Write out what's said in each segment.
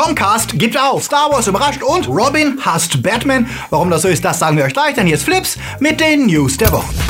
Comcast gibt auf. Star Wars überrascht und Robin hasst Batman. Warum das so ist, das sagen wir euch gleich, denn hier ist Flips mit den News der Woche.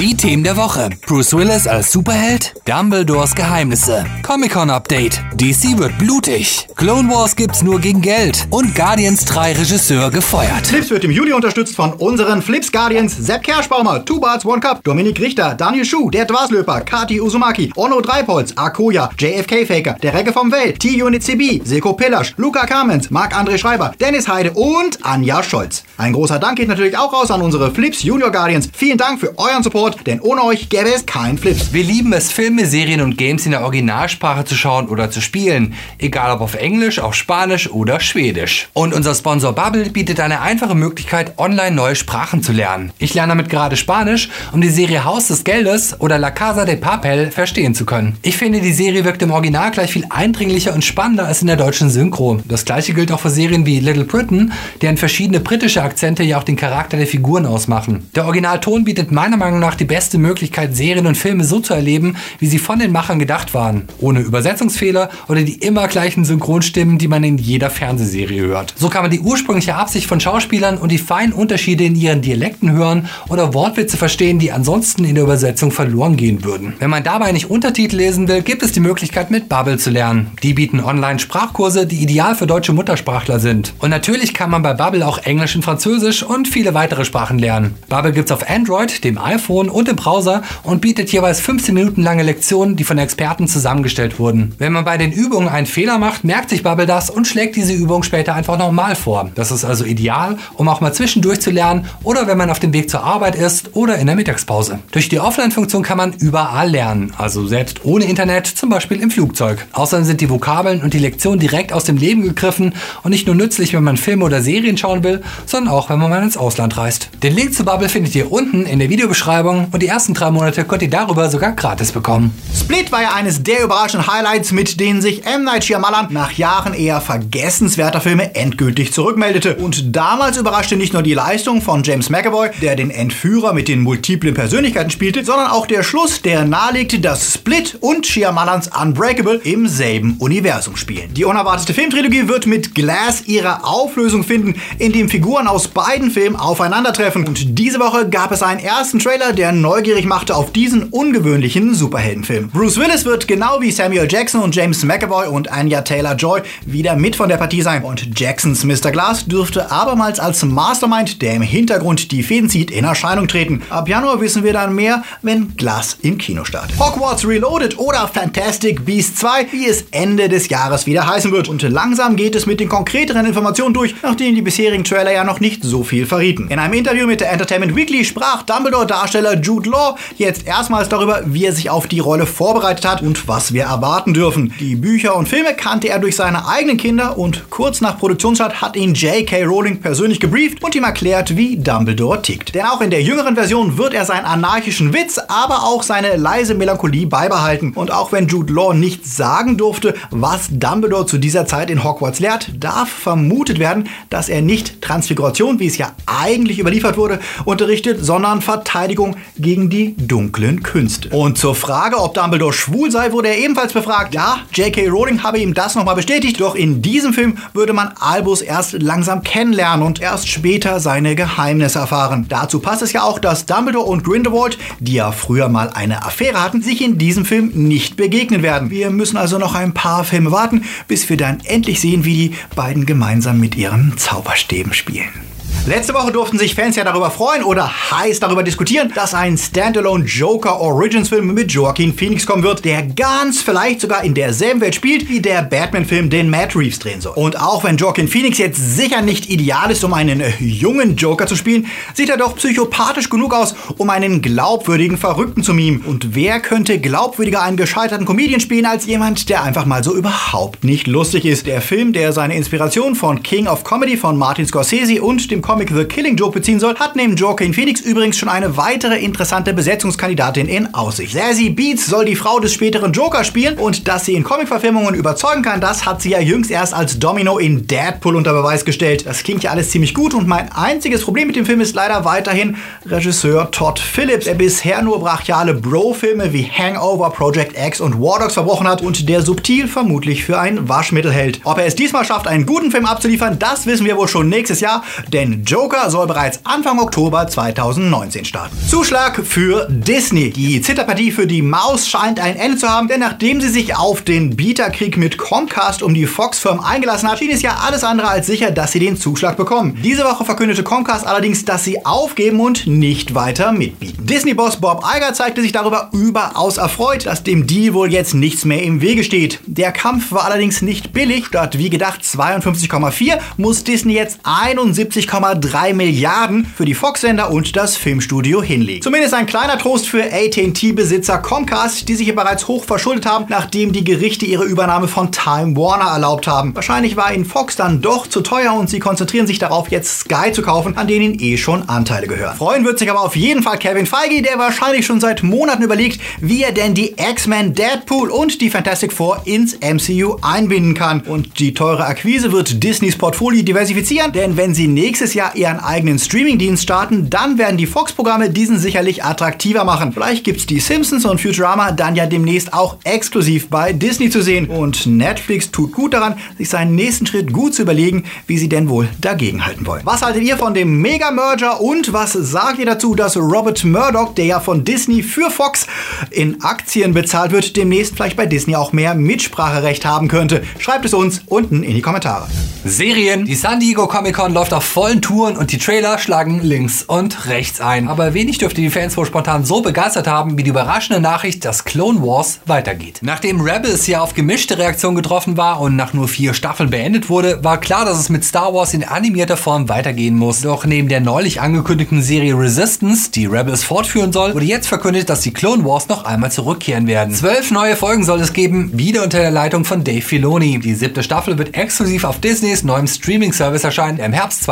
Die Themen der Woche. Bruce Willis als Superheld, Dumbledores Geheimnisse, Comic-Con Update, DC wird blutig, Clone Wars gibt's nur gegen Geld und Guardians 3 Regisseur gefeuert. Flips wird im Juli unterstützt von unseren Flips Guardians Sepp Kerschbaumer, Two Barts One Cup, Dominik Richter, Daniel Schuh, der Dwaslöper, Kati Uzumaki, Onno Dreipolz, Akoya, JFK Faker, der Regge vom Welt, T-Unit CB, Seko Pillasch, Luca Kamens, Marc-André Schreiber, Dennis Heide und Anja Scholz. Ein großer Dank geht natürlich auch raus an unsere Flips Junior Guardians. Vielen Dank für euren Support, denn ohne euch gäbe es kein Flips. Wir lieben es, Filme, Serien und Games in der Originalsprache zu schauen oder zu spielen. Egal ob auf Englisch, auf Spanisch oder Schwedisch. Und unser Sponsor Bubble bietet eine einfache Möglichkeit, online neue Sprachen zu lernen. Ich lerne damit gerade Spanisch, um die Serie Haus des Geldes oder La Casa de Papel verstehen zu können. Ich finde, die Serie wirkt im Original gleich viel eindringlicher und spannender als in der deutschen Synchro. Das gleiche gilt auch für Serien wie Little Britain, deren verschiedene britische Akzente ja auch den Charakter der Figuren ausmachen. Der Originalton bietet meiner Meinung nach die beste Möglichkeit, Serien und Filme so zu erleben, wie sie von den Machern gedacht waren. Ohne Übersetzungsfehler oder die immer gleichen Synchronstimmen, die man in jeder Fernsehserie hört. So kann man die ursprüngliche Absicht von Schauspielern und die feinen Unterschiede in ihren Dialekten hören oder Wortwitze verstehen, die ansonsten in der Übersetzung verloren gehen würden. Wenn man dabei nicht Untertitel lesen will, gibt es die Möglichkeit mit Bubble zu lernen. Die bieten online Sprachkurse, die ideal für deutsche Muttersprachler sind. Und natürlich kann man bei Bubble auch Englisch und Französisch und viele weitere Sprachen lernen. Bubble gibt's auf Android, dem iPhone und im Browser und bietet jeweils 15 Minuten lange Lektionen, die von Experten zusammengestellt wurden. Wenn man bei den Übungen einen Fehler macht, merkt sich Bubble das und schlägt diese Übung später einfach nochmal vor. Das ist also ideal, um auch mal zwischendurch zu lernen oder wenn man auf dem Weg zur Arbeit ist oder in der Mittagspause. Durch die Offline-Funktion kann man überall lernen, also selbst ohne Internet, zum Beispiel im Flugzeug. Außerdem sind die Vokabeln und die Lektionen direkt aus dem Leben gegriffen und nicht nur nützlich, wenn man Filme oder Serien schauen will, sondern auch, wenn man mal ins Ausland reist. Den Link zu Bubble findet ihr unten in der Videobeschreibung und die ersten drei Monate könnt ihr darüber sogar gratis bekommen. Split war ja eines der überraschenden Highlights, mit denen sich M. Night Shyamalan nach Jahren eher vergessenswerter Filme endgültig zurückmeldete. Und damals überraschte nicht nur die Leistung von James McAvoy, der den Entführer mit den multiplen Persönlichkeiten spielte, sondern auch der Schluss, der nahelegte, dass Split und Shyamalans Unbreakable im selben Universum spielen. Die unerwartete Filmtrilogie wird mit Glass ihre Auflösung finden, indem Figuren aus beiden Filmen aufeinandertreffen. Und diese Woche gab es einen ersten Trailer, der neugierig machte auf diesen ungewöhnlichen Superheldenfilm. Bruce Willis wird genau wie Samuel Jackson und James McAvoy und Anya Taylor-Joy wieder mit von der Partie sein. Und Jacksons Mr. Glass dürfte abermals als Mastermind, der im Hintergrund die Fäden zieht, in Erscheinung treten. Ab Januar wissen wir dann mehr, wenn Glass im Kino startet. Hogwarts Reloaded oder Fantastic Beasts 2, wie es Ende des Jahres wieder heißen wird. Und langsam geht es mit den konkreteren Informationen durch, nachdem die bisherigen Trailer ja noch nicht so viel verrieten. In einem Interview mit der Entertainment Weekly sprach Dumbledore-Darsteller Jude Law jetzt erstmals darüber, wie er sich auf die Rolle vorbereitet hat und was wir erwarten dürfen. Die Bücher und Filme kannte er durch seine eigenen Kinder und kurz nach Produktionsstart hat ihn J.K. Rowling persönlich gebrieft und ihm erklärt, wie Dumbledore tickt. Denn auch in der jüngeren Version wird er seinen anarchischen Witz, aber auch seine leise Melancholie beibehalten. Und auch wenn Jude Law nicht sagen durfte, was Dumbledore zu dieser Zeit in Hogwarts lehrt, darf vermutet werden, dass er nicht Transfiguration, wie es ja eigentlich überliefert wurde, unterrichtet, sondern Verteidigung gegen die dunklen Künste. Und zur Frage, ob Dumbledore schwul sei, wurde er ebenfalls befragt. Ja, J.K. Rowling habe ihm das nochmal bestätigt, doch in diesem Film würde man Albus erst langsam kennenlernen und erst später seine Geheimnisse erfahren. Dazu passt es ja auch, dass Dumbledore und Grindelwald, die ja früher mal eine Affäre hatten, sich in diesem Film nicht begegnen werden. Wir müssen also noch ein paar Filme warten, bis wir dann endlich sehen, wie die beiden gemeinsam mit ihren Zauberstäben spielen. Letzte Woche durften sich Fans ja darüber freuen oder heiß darüber diskutieren, dass ein Standalone Joker Origins Film mit Joaquin Phoenix kommen wird, der ganz vielleicht sogar in derselben Welt spielt, wie der Batman-Film, den Matt Reeves drehen soll. Und auch wenn Joaquin Phoenix jetzt sicher nicht ideal ist, um einen äh, jungen Joker zu spielen, sieht er doch psychopathisch genug aus, um einen glaubwürdigen Verrückten zu mimen. Und wer könnte glaubwürdiger einen gescheiterten Comedian spielen als jemand, der einfach mal so überhaupt nicht lustig ist? Der Film, der seine Inspiration von King of Comedy von Martin Scorsese und dem Comic The Killing Joke beziehen soll, hat neben Joaquin Phoenix übrigens schon eine weitere interessante Besetzungskandidatin in Aussicht. Zazie Beats soll die Frau des späteren Joker spielen und dass sie in Comic-Verfilmungen überzeugen kann, das hat sie ja jüngst erst als Domino in Deadpool unter Beweis gestellt. Das klingt ja alles ziemlich gut und mein einziges Problem mit dem Film ist leider weiterhin Regisseur Todd Phillips, der bisher nur brachiale Bro-Filme wie Hangover, Project X und War Dogs verbrochen hat und der subtil vermutlich für ein Waschmittel hält. Ob er es diesmal schafft, einen guten Film abzuliefern, das wissen wir wohl schon nächstes Jahr, denn Joker soll bereits Anfang Oktober 2019 starten. Zuschlag für Disney. Die Zitterpartie für die Maus scheint ein Ende zu haben, denn nachdem sie sich auf den Bieterkrieg mit Comcast um die Fox-Firmen eingelassen hat, schien es ja alles andere als sicher, dass sie den Zuschlag bekommen. Diese Woche verkündete Comcast allerdings, dass sie aufgeben und nicht weiter mitbieten. Disney-Boss Bob Iger zeigte sich darüber überaus erfreut, dass dem Deal wohl jetzt nichts mehr im Wege steht. Der Kampf war allerdings nicht billig. Statt wie gedacht 52,4 muss Disney jetzt 71,3 Milliarden für die Fox-Sender und das Filmstudio hinlegen. Zumindest ein kleiner Trost für AT&T-Besitzer Comcast, die sich hier bereits hoch verschuldet haben, nachdem die Gerichte ihre Übernahme von Time Warner erlaubt haben. Wahrscheinlich war ihnen Fox dann doch zu teuer und sie konzentrieren sich darauf, jetzt Sky zu kaufen, an denen eh schon Anteile gehören. Freuen wird sich aber auf jeden Fall Kevin Feige, der wahrscheinlich schon seit Monaten überlegt, wie er denn die X-Men, Deadpool und die Fantastic Four ins MCU einbinden kann. Und die teure Akquise wird Disneys Portfolio diversifizieren, denn wenn sie nächstes Jahr ihren eigenen Streamingdienst starten, dann werden die Fox-Programme diesen sicherlich attraktiver machen. Vielleicht gibt's die Simpsons und Futurama dann ja demnächst auch exklusiv bei Disney zu sehen. Und Netflix tut gut daran, sich seinen nächsten Schritt gut zu überlegen, wie sie denn wohl dagegenhalten wollen. Was haltet ihr von dem Mega-Merger und was sagt ihr dazu, dass Robert Murdoch, der ja von Disney für Fox in Aktien bezahlt wird, demnächst vielleicht bei Disney auch mehr Mitspracherecht haben könnte? Schreibt es uns unten in die Kommentare. Serien. Die San Diego Comic Con läuft auf vollen Touren und die Trailer schlagen links und rechts ein. Aber wenig dürfte die Fans wohl spontan so begeistert haben, wie die überraschende Nachricht, dass Clone Wars weitergeht. Nachdem Rebels ja auf gemischte Reaktionen getroffen war und nach nur vier Staffeln beendet wurde, war klar, dass es mit Star Wars in animierter Form weitergehen muss. Doch neben der neulich angekündigten Serie Resistance, die Rebels fortführen soll, wurde jetzt verkündet, dass die Clone Wars noch einmal zurückkehren werden. Zwölf neue Folgen soll es geben, wieder unter der Leitung von Dave Filoni. Die siebte Staffel wird exklusiv auf Disneys neuem Streaming-Service erscheinen, im Herbst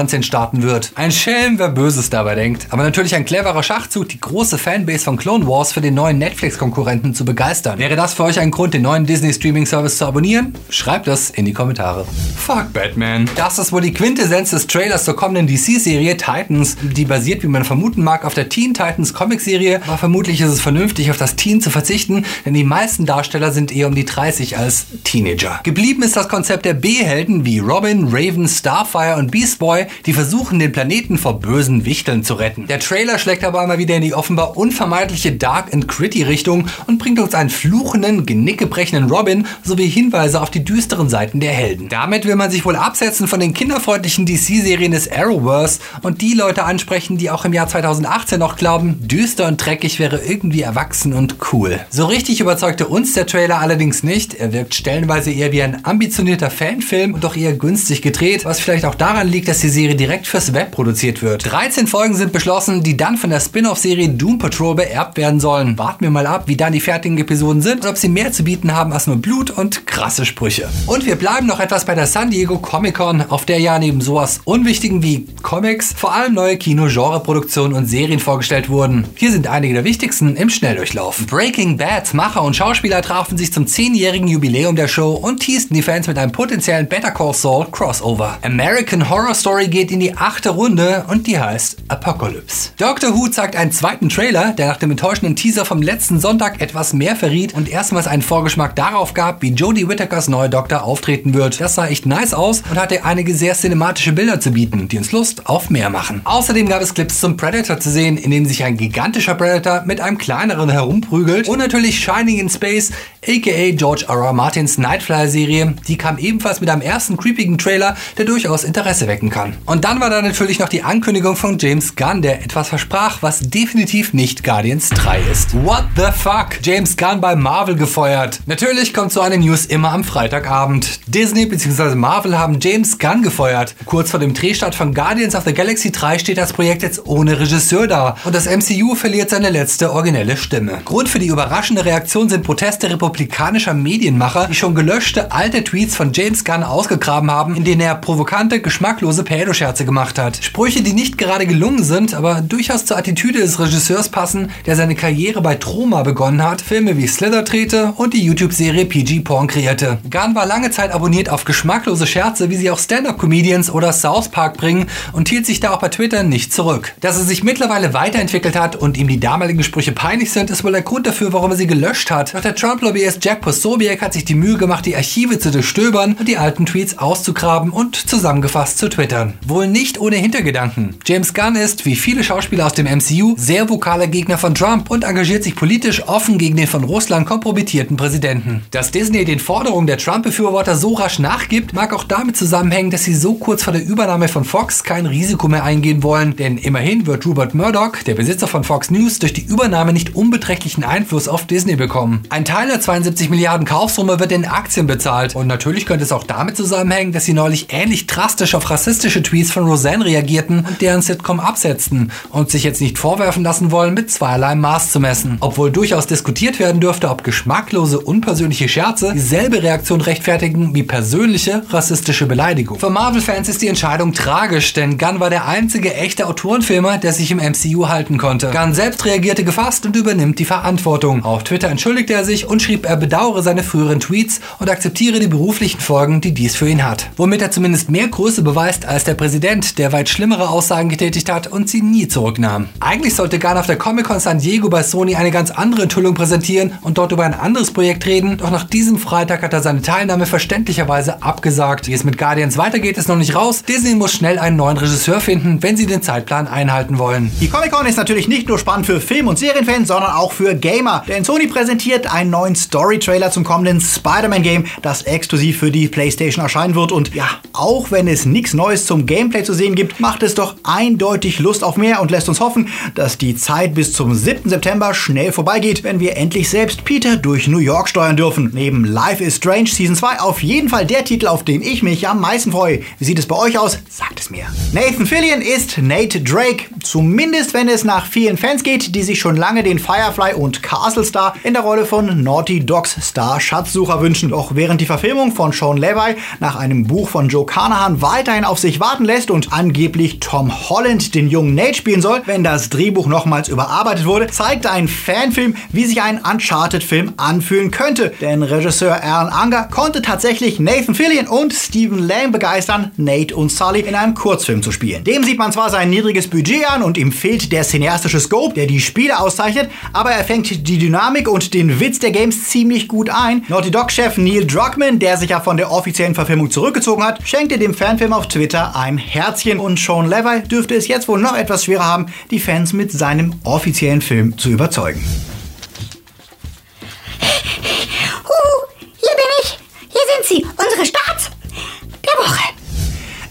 2019 starten wird. Ein Schelm, wer Böses dabei denkt. Aber natürlich ein cleverer Schachzug, die große Fanbase von Clone Wars für den neuen Netflix-Konkurrenten zu begeistern. Wäre das für euch ein Grund, den neuen Disney-Streaming-Service zu abonnieren? Schreibt das in die Kommentare. Fuck Batman. Das ist wohl die Quintessenz des Trailers zur kommenden DC-Serie Titans. Die basiert, wie man vermuten mag, auf der Teen Titans Comic-Serie. Aber vermutlich ist es vernünftig, auf das Teen zu verzichten, denn die meisten Darsteller sind eher um die 30 als Teenager. Geblieben ist das Konzept der B-Helden wie Robin, Raven, Starfire und Beast Boy, die versuchen, den Planeten vor bösen Wichteln zu retten. Der Trailer schlägt aber mal wieder in die offenbar unvermeidliche Dark and Gritty Richtung und bringt uns einen fluchenden, genickgebrechenden Robin sowie Hinweise auf die düsteren Seiten der Helden. Damit will man sich wohl absetzen von den kinderfreundlichen DC-Serien des Arrowverse und die Leute ansprechen, die auch im Jahr 2018 noch glauben, düster und dreckig wäre irgendwie erwachsen und cool. So richtig überzeugte uns der Trailer allerdings nicht. Er wirkt stellenweise eher wie ein ambitionierter Fanfilm und doch eher günstig gedreht, was vielleicht auch daran liegt, dass die Serie direkt fürs Web produziert wird. 13 Folgen sind beschlossen, die dann von der Spin-off-Serie Doom Patrol beerbt werden sollen. Warten wir mal ab, wie dann die fertigen Episoden sind und ob sie mehr zu bieten haben als nur Blut und krasse Sprüche. Und wir bleiben noch etwas bei der San Diego Comic Con, auf der ja neben sowas Unwichtigen wie Comics vor allem neue Kino-Genre-Produktionen und Serien vorgestellt wurden. Hier sind einige der wichtigsten im Schnelldurchlauf. Breaking Bad, Macher und Schauspieler trafen sich zum 10-jährigen Jubiläum der Show und teasten die Fans mit einem potenziellen Better Call Saul Crossover. American Horror Story geht in die achte Runde und die heißt Apocalypse. Doctor Who zeigt einen zweiten Trailer, der nach dem enttäuschenden Teaser vom letzten Sonntag etwas mehr verriet und erstmals einen Vorgeschmack darauf gab, wie Jodie Whittakers neuer Doktor auftreten wird. Das sah echt nice aus und hatte einige sehr cinematische Bilder zu bieten, die uns Lust auf mehr machen. Außerdem gab es Clips zum Predator zu sehen, in dem sich ein gigantischer Predator mit einem kleineren herumprügelt und natürlich Shining in Space, aka George R. R. Martins Nightflyer-Serie. Die kam ebenfalls mit einem ersten creepigen Trailer, der durchaus Interesse wecken kann. Und dann war da natürlich noch die Ankündigung von James Gunn, der etwas versprach, was definitiv nicht Guardians 3 ist. What the fuck? James Gunn bei Marvel gefeuert. Natürlich kommt so eine News immer am Freitagabend. Disney bzw. Marvel haben James Gunn gefeuert. Kurz vor dem Drehstart von Guardians of the Galaxy 3 steht das Projekt jetzt ohne Regisseur da und das MCU verliert seine letzte originelle Stimme. Grund für die überraschende Reaktion sind Proteste republikanischer Medienmacher, die schon gelöschte alte Tweets von James Gunn ausgegraben haben, in denen er provokante, geschmacklose Credo-Scherze gemacht hat. Sprüche, die nicht gerade gelungen sind, aber durchaus zur Attitüde des Regisseurs passen, der seine Karriere bei Troma begonnen hat, Filme wie Slither trete und die YouTube-Serie PG Porn kreierte. Gunn war lange Zeit abonniert auf geschmacklose Scherze, wie sie auch Stand-Up-Comedians oder South Park bringen und hielt sich da auch bei Twitter nicht zurück. Dass er sich mittlerweile weiterentwickelt hat und ihm die damaligen Sprüche peinlich sind, ist wohl der Grund dafür, warum er sie gelöscht hat. Doch der Trump-Lobbyist Jack Posobiec hat sich die Mühe gemacht, die Archive zu durchstöbern und die alten Tweets auszugraben und zusammengefasst zu twittern. Wohl nicht ohne Hintergedanken. James Gunn ist, wie viele Schauspieler aus dem MCU, sehr vokaler Gegner von Trump und engagiert sich politisch offen gegen den von Russland kompromittierten Präsidenten. Dass Disney den Forderungen der Trump-Befürworter so rasch nachgibt, mag auch damit zusammenhängen, dass sie so kurz vor der Übernahme von Fox kein Risiko mehr eingehen wollen, denn immerhin wird Rupert Murdoch, der Besitzer von Fox News, durch die Übernahme nicht unbeträchtlichen Einfluss auf Disney bekommen. Ein Teil der 72 Milliarden Kaufsumme wird in Aktien bezahlt und natürlich könnte es auch damit zusammenhängen, dass sie neulich ähnlich drastisch auf rassistische Tweets von Roseanne reagierten und deren Sitcom absetzten und sich jetzt nicht vorwerfen lassen wollen, mit zweierlei Maß zu messen. Obwohl durchaus diskutiert werden dürfte, ob geschmacklose, unpersönliche Scherze dieselbe Reaktion rechtfertigen wie persönliche rassistische Beleidigung. Für Marvel-Fans ist die Entscheidung tragisch, denn Gunn war der einzige echte Autorenfilmer, der sich im MCU halten konnte. Gunn selbst reagierte gefasst und übernimmt die Verantwortung. Auf Twitter entschuldigte er sich und schrieb, er bedauere seine früheren Tweets und akzeptiere die beruflichen Folgen, die dies für ihn hat. Womit er zumindest mehr Größe beweist als der Präsident, der weit schlimmere Aussagen getätigt hat und sie nie zurücknahm. Eigentlich sollte Gunn auf der Comic-Con San Diego bei Sony eine ganz andere Enthüllung präsentieren und dort über ein anderes Projekt reden, doch nach diesem Freitag hat er seine Teilnahme verständlicherweise abgesagt. Wie es mit Guardians weitergeht, ist noch nicht raus. Disney muss schnell einen neuen Regisseur finden, wenn sie den Zeitplan einhalten wollen. Die Comic-Con ist natürlich nicht nur spannend für Film- und Serienfans, sondern auch für Gamer. Denn Sony präsentiert einen neuen Story-Trailer zum kommenden Spider-Man-Game, das exklusiv für die PlayStation erscheinen wird. Und ja, auch wenn es nichts Neues zum Gameplay zu sehen gibt, macht es doch eindeutig Lust auf mehr und lässt uns hoffen, dass die Zeit bis zum 7. September schnell vorbeigeht, wenn wir endlich selbst Peter durch New York steuern dürfen. Neben Life is Strange Season 2 auf jeden Fall der Titel, auf den ich mich am meisten freue. Wie sieht es bei euch aus? Sagt es mir. Nathan Fillion ist Nate Drake, zumindest wenn es nach vielen Fans geht, die sich schon lange den Firefly und Castle Star in der Rolle von Naughty Dogs Star Schatzsucher wünschen. Doch während die Verfilmung von Sean Levy nach einem Buch von Joe Carnahan weiterhin auf sich warten lässt und angeblich Tom Holland den jungen Nate spielen soll, wenn das Drehbuch nochmals überarbeitet wurde, zeigt ein Fanfilm, wie sich ein Uncharted-Film anfühlen könnte. Denn Regisseur Alan Unger konnte tatsächlich Nathan Fillion und Stephen Lang begeistern, Nate und Sully in einem Kurzfilm zu spielen. Dem sieht man zwar sein niedriges Budget an und ihm fehlt der cineastische Scope, der die Spiele auszeichnet, aber er fängt die Dynamik und den Witz der Games ziemlich gut ein. Naughty Dog-Chef Neil Druckmann, der sich ja von der offiziellen Verfilmung zurückgezogen hat, schenkte dem Fanfilm auf Twitter ein Herzchen und Sean Levy dürfte es jetzt wohl noch etwas schwerer haben, die Fans mit seinem offiziellen Film zu überzeugen.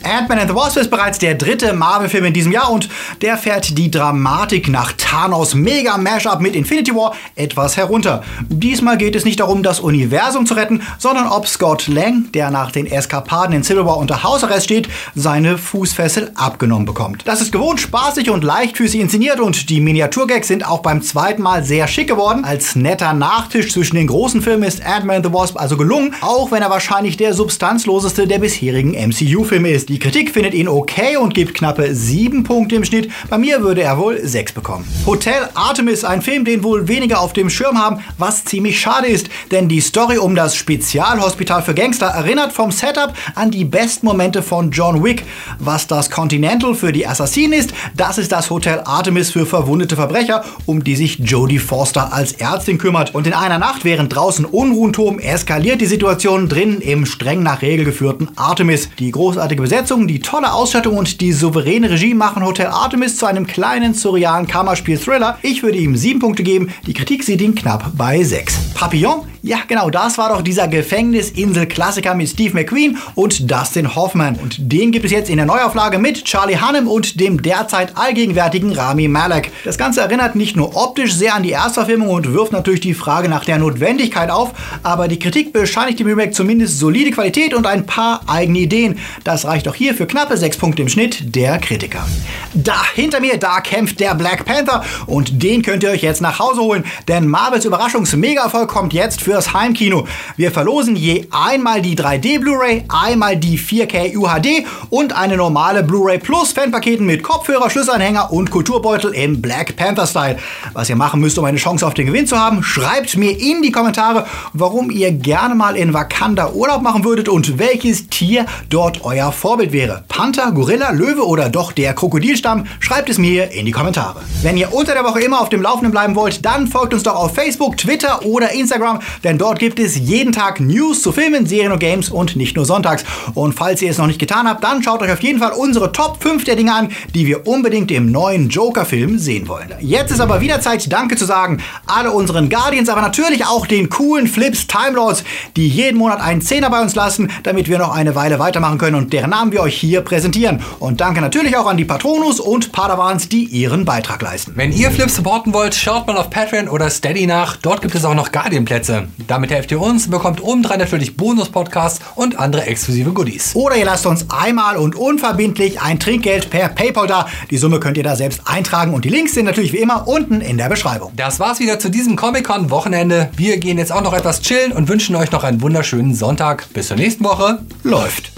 Ant-Man and the Wasp ist bereits der dritte Marvel-Film in diesem Jahr und der fährt die Dramatik nach Thanos Mega Mashup mit Infinity War etwas herunter. Diesmal geht es nicht darum, das Universum zu retten, sondern ob Scott Lang, der nach den Eskapaden in Civil War unter Hausarrest steht, seine Fußfessel abgenommen bekommt. Das ist gewohnt spaßig und leichtfüßig inszeniert und die Miniaturgags sind auch beim zweiten Mal sehr schick geworden. Als netter Nachtisch zwischen den großen Filmen ist Ant-Man and the Wasp also gelungen, auch wenn er wahrscheinlich der substanzloseste der bisherigen MCU-Filme ist. Die Kritik findet ihn okay und gibt knappe 7 Punkte im Schnitt. Bei mir würde er wohl 6 bekommen. Hotel Artemis, ein Film, den wohl weniger auf dem Schirm haben, was ziemlich schade ist, denn die Story um das Spezialhospital für Gangster erinnert vom Setup an die besten Momente von John Wick. Was das Continental für die Assassinen ist, das ist das Hotel Artemis für verwundete Verbrecher, um die sich Jodie Forster als Ärztin kümmert. Und in einer Nacht, während draußen Unruhen toben, eskaliert die Situation drinnen im streng nach Regel geführten Artemis. Die großartige Besetzung Besetzung, die tolle Ausstattung und die souveräne Regie machen Hotel Artemis zu einem kleinen surrealen Kammerspiel-Thriller. Ich würde ihm 7 Punkte geben, die Kritik sieht ihn knapp bei 6. Papillon? Ja, genau, das war doch dieser Gefängnisinsel-Klassiker mit Steve McQueen und Dustin Hoffman. Und den gibt es jetzt in der Neuauflage mit Charlie Hunnam und dem derzeit allgegenwärtigen Rami Malek. Das Ganze erinnert nicht nur optisch sehr an die Erstverfilmung und wirft natürlich die Frage nach der Notwendigkeit auf, aber die Kritik bescheinigt dem Remake zumindest solide Qualität und ein paar eigene Ideen. Das reicht doch hier für knappe 6 Punkte im Schnitt der Kritiker. Da hinter mir, da kämpft der Black Panther und den könnt ihr euch jetzt nach Hause holen, denn Marvels Überraschungs-Mega-Erfolg kommt jetzt fürs Heimkino. Wir verlosen je einmal die 3D Blu-ray, einmal die 4K UHD und eine normale Blu-ray Plus Fanpaketen mit Kopfhörer, Schlüsselanhänger und Kulturbeutel im Black Panther Style. Was ihr machen müsst, um eine Chance auf den Gewinn zu haben, schreibt mir in die Kommentare, warum ihr gerne mal in Wakanda Urlaub machen würdet und welches Tier dort euer Vorbild wäre. Panther, Gorilla, Löwe oder doch der Krokodilstamm? Schreibt es mir in die Kommentare. Wenn ihr unter der Woche immer auf dem Laufenden bleiben wollt, dann folgt uns doch auf Facebook, Twitter oder Instagram, denn dort gibt es jeden Tag News zu Filmen, Serien und Games und nicht nur sonntags. Und falls ihr es noch nicht getan habt, dann schaut euch auf jeden Fall unsere Top 5 der Dinge an, die wir unbedingt im neuen Joker-Film sehen wollen. Jetzt ist aber wieder Zeit, Danke zu sagen. Alle unseren Guardians, aber natürlich auch den coolen Flips Time Lords, die jeden Monat einen Zehner bei uns lassen, damit wir noch eine Weile weitermachen können und deren Namen wir euch hier präsentieren. Und danke natürlich auch an die Patronus und Padawans, die ihren Beitrag leisten. Wenn ihr Flips supporten wollt, schaut mal auf Patreon oder Steady nach. Dort gibt es auch noch Guardian-Plätze. Damit helft ihr uns, bekommt obendrein natürlich Bonus-Podcasts und andere exklusive Goodies. Oder ihr lasst uns einmal und unverbindlich ein Trinkgeld per PayPal da. Die Summe könnt ihr da selbst eintragen und die Links sind natürlich wie immer unten in der Beschreibung. Das war's wieder zu diesem Comic-Con-Wochenende. Wir gehen jetzt auch noch etwas chillen und wünschen euch noch einen wunderschönen Sonntag. Bis zur nächsten Woche. Läuft.